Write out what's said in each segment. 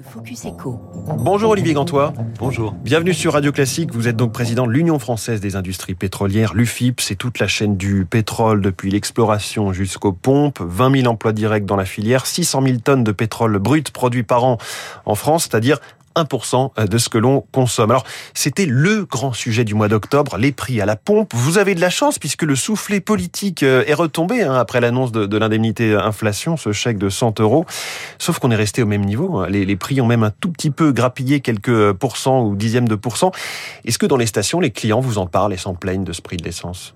Le Focus Echo. Bonjour Olivier Gantois. Bonjour. Bienvenue sur Radio Classique. Vous êtes donc président de l'Union française des industries pétrolières, l'UFIP. C'est toute la chaîne du pétrole depuis l'exploration jusqu'aux pompes. 20 000 emplois directs dans la filière, 600 000 tonnes de pétrole brut produits par an en France, c'est-à-dire 1% de ce que l'on consomme. Alors, c'était le grand sujet du mois d'octobre, les prix à la pompe. Vous avez de la chance puisque le soufflet politique euh, est retombé hein, après l'annonce de, l'indemnité inflation, ce chèque de 100 euros. Sauf qu'on est resté au même niveau. Hein. Les, les, prix ont même un tout petit peu grappillé quelques pourcents ou dixièmes de pourcents. Est-ce que dans les stations, les clients vous en parlent et s'en plaignent de ce prix de l'essence?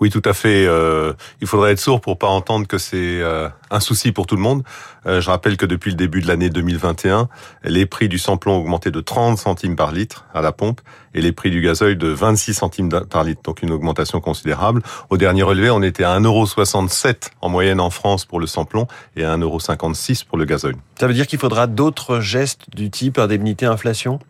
Oui, tout à fait. Euh, il faudrait être sourd pour pas entendre que c'est euh, un souci pour tout le monde. Euh, je rappelle que depuis le début de l'année 2021, les prix du samplon ont augmenté de 30 centimes par litre à la pompe et les prix du gasoil de 26 centimes par litre, donc une augmentation considérable. Au dernier relevé, on était à 1,67€ en moyenne en France pour le samplon et à 1,56€ pour le gasoil. Ça veut dire qu'il faudra d'autres gestes du type indemnité inflation?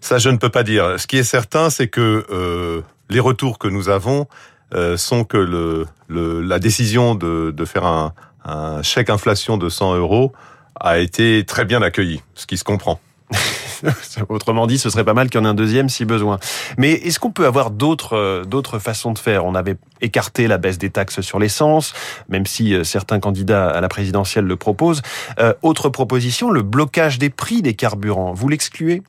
Ça, je ne peux pas dire. Ce qui est certain, c'est que les retours que nous avons euh, sont que le, le, la décision de, de faire un, un, chèque inflation de 100 euros a été très bien accueillie, ce qui se comprend. Autrement dit, ce serait pas mal qu'il y en ait un deuxième si besoin. Mais est-ce qu'on peut avoir d'autres euh, d'autres façons de faire? On avait écarté la baisse des taxes sur l'essence, même si euh, certains candidats à la présidentielle le proposent. Euh, autre proposition, le blocage des prix des carburants. Vous l'excluez?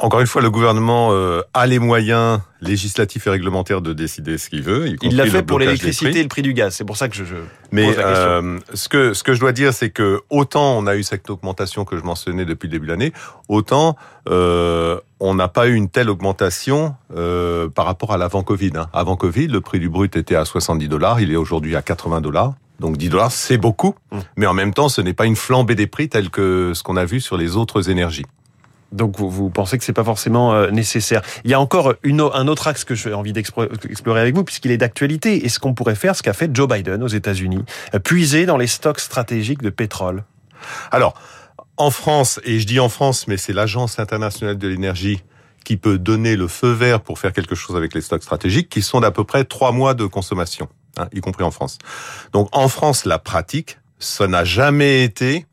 Encore une fois, le gouvernement euh, a les moyens législatifs et réglementaires de décider ce qu'il veut. Il l'a fait pour l'électricité et le prix du gaz. C'est pour ça que je. je Mais pose la question. Euh, ce que ce que je dois dire, c'est que autant on a eu cette augmentation que je mentionnais depuis le début de l'année, autant euh, on n'a pas eu une telle augmentation euh, par rapport à l'avant Covid. Hein. Avant Covid, le prix du brut était à 70 dollars, il est aujourd'hui à 80 dollars. Donc 10 dollars, c'est beaucoup, mmh. mais en même temps, ce n'est pas une flambée des prix telle que ce qu'on a vu sur les autres énergies. Donc vous, pensez que c'est pas forcément euh, nécessaire. Il y a encore un autre axe que j'ai envie d'explorer avec vous, puisqu'il est d'actualité. Est-ce qu'on pourrait faire ce qu'a fait Joe Biden aux États-Unis, euh, puiser dans les stocks stratégiques de pétrole Alors, en France, et je dis en France, mais c'est l'Agence internationale de l'énergie qui peut donner le feu vert pour faire quelque chose avec les stocks stratégiques, qui sont d'à peu près trois mois de consommation, hein, y compris en France. Donc en France, la pratique, ça n'a jamais été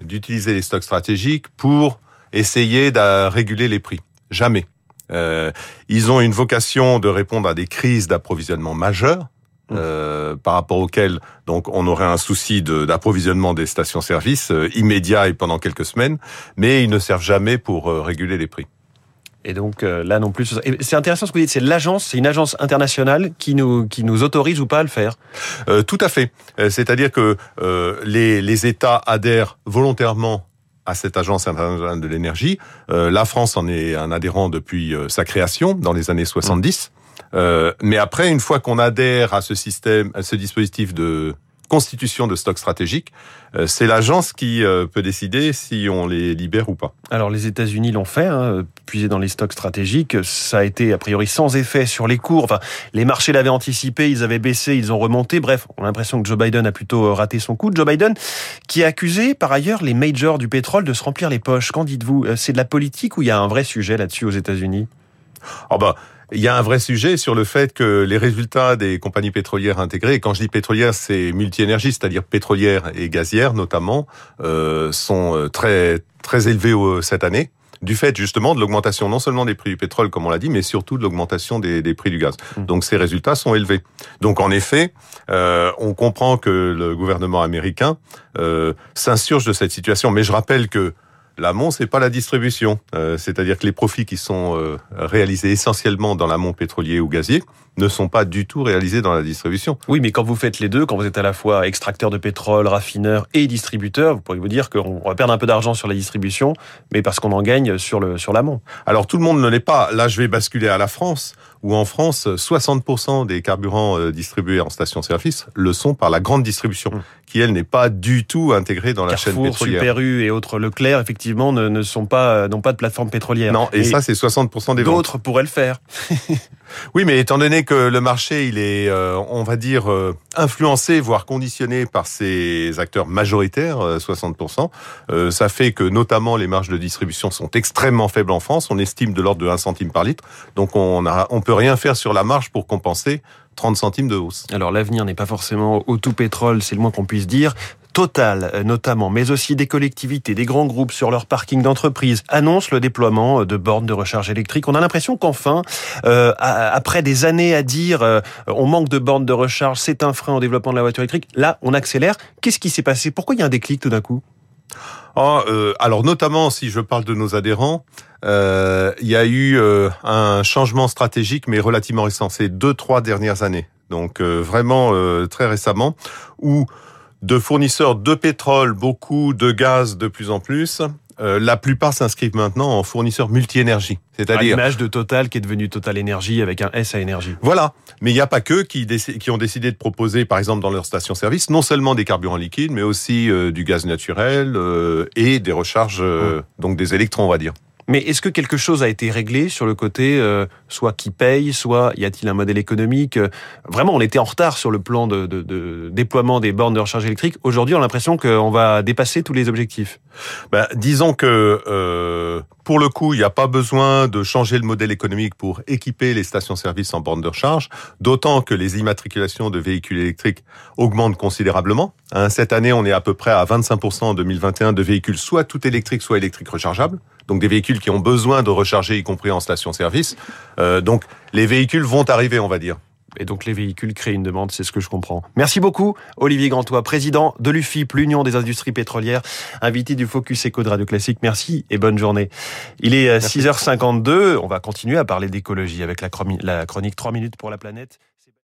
d'utiliser les stocks stratégiques pour essayer de réguler les prix. Jamais. Euh, ils ont une vocation de répondre à des crises d'approvisionnement majeures. Mmh. Euh, par rapport auxquelles donc on aurait un souci d'approvisionnement des stations-service euh, immédiat et pendant quelques semaines, mais ils ne servent jamais pour euh, réguler les prix. Et donc là non plus, c'est intéressant ce que vous dites. C'est l'agence, c'est une agence internationale qui nous qui nous autorise ou pas à le faire? Euh, tout à fait. C'est-à-dire que les les États adhèrent volontairement à cette agence internationale de l'énergie. Euh, la France en est un adhérent depuis euh, sa création dans les années 70. Euh, mais après, une fois qu'on adhère à ce système, à ce dispositif de constitution de stocks stratégiques, euh, c'est l'agence qui euh, peut décider si on les libère ou pas. Alors les États-Unis l'ont fait, hein, puiser dans les stocks stratégiques. Ça a été a priori sans effet sur les cours. Enfin, les marchés l'avaient anticipé, ils avaient baissé, ils ont remonté. Bref, on a l'impression que Joe Biden a plutôt euh, raté son coup. Joe Biden qui a accusé par ailleurs les majors du pétrole de se remplir les poches. Qu'en dites-vous? C'est de la politique ou il y a un vrai sujet là-dessus aux États-Unis? Oh bah, il y a un vrai sujet sur le fait que les résultats des compagnies pétrolières intégrées, et quand je dis pétrolières, c'est multi-énergie, c'est-à-dire pétrolières et gazières notamment, euh, sont très très élevés cette année du fait justement de l'augmentation non seulement des prix du pétrole, comme on l'a dit, mais surtout de l'augmentation des, des, prix du gaz. Mmh. Donc ces résultats sont élevés. Donc en effet, euh, on comprend que le gouvernement américain euh, s'insurge de cette situation. Mais je rappelle que L'amont, c'est pas la distribution, euh, c'est-à-dire que les profits qui sont euh, réalisés essentiellement dans l'amont pétrolier ou gazier ne sont pas du tout réalisés dans la distribution. Oui, mais quand vous faites les deux, quand vous êtes à la fois extracteur de pétrole, raffineur et distributeur, vous pourriez vous dire qu'on va perdre un peu d'argent sur la distribution, mais parce qu'on en gagne sur le sur l'amont. Alors tout le monde ne l'est pas. Là, je vais basculer à la France, où en France, 60% des carburants euh, distribués en station-service le sont par la grande distribution, mmh. qui elle n'est pas du tout intégrée dans la chaîne pétrolière. Super U et autres Leclerc, effectivement, ne, ne sont pas n'ont pas de plateforme pétrolière. Non, et, et ça c'est 60% des ventes. D'autres pourraient le faire. oui, mais étant donné que le marché, il est, euh, on va dire, euh, influencé, voire conditionné par ces acteurs majoritaires, euh, 60%, ça fait que notamment les marges de distribution sont extrêmement faibles en France. On estime de l'ordre de 1 centime par litre. Donc on a, on peut rien faire sur la marge pour compenser 30 centimes de hausse. Alors l'avenir n'est pas forcément au tout pétrole, c'est le moins qu'on puisse dire. Total euh, notamment, mais aussi des collectivités, des grands groupes sur leur parking d'entreprise annoncent le déploiement de bornes de recharge électrique. On a l'impression qu'enfin, euh, après des années à dire euh, on manque de bornes de recharge, c'est un frein au développement de la voiture électrique, là on accélère. Qu'est-ce qui s'est passé? Pourquoi il y a un déclic tout d'un coup? Ah, alors notamment si je parle de nos adhérents, il y a eu un changement stratégique mais relativement récent, ces deux trois dernières années. Donc vraiment très récemment où de fournisseurs de pétrole, beaucoup de gaz de plus en plus. Euh, la plupart s'inscrivent maintenant en fournisseurs multi-énergie. C'est-à-dire l'image de Total qui est devenue Total Énergie avec un S à énergie. Voilà, mais il n'y a pas que qui, qui, ont décidé de proposer, par exemple dans leur station-service, non seulement des carburants liquides, mais aussi euh, du gaz naturel euh, et des recharges, donc des électrons, on va dire. Mais est-ce que quelque chose a été réglé sur le côté euh, soit qui paye, soit y a-t-il un modèle économique euh, Vraiment, on était en retard sur le plan de, déploiement des bornes de recharge électrique. Aujourd'hui, on a l'impression qu'on va dépasser tous les objectifs. Ben, disons que euh, pour le coup, il n'y a pas besoin de changer le modèle économique pour équiper les stations-service en bornes de recharge, d'autant que les immatriculations de véhicules électriques augmentent considérablement. Hein, cette année, on est à peu près à 25% en 2021 de véhicules soit tout électriques, soit électriques rechargeables donc des véhicules qui ont besoin de recharger, y compris en station-service. Euh, donc les véhicules vont arriver, on va dire. Et donc les véhicules créent une demande, c'est ce que je comprends. Merci beaucoup, Olivier Grantois, président de l'UFIP, l'Union des industries pétrolières, invité du Focus Eco de Radio Classique. Merci et bonne journée. Il est 6h52, on va continuer à parler d'écologie avec la chronique 3 minutes pour la planète.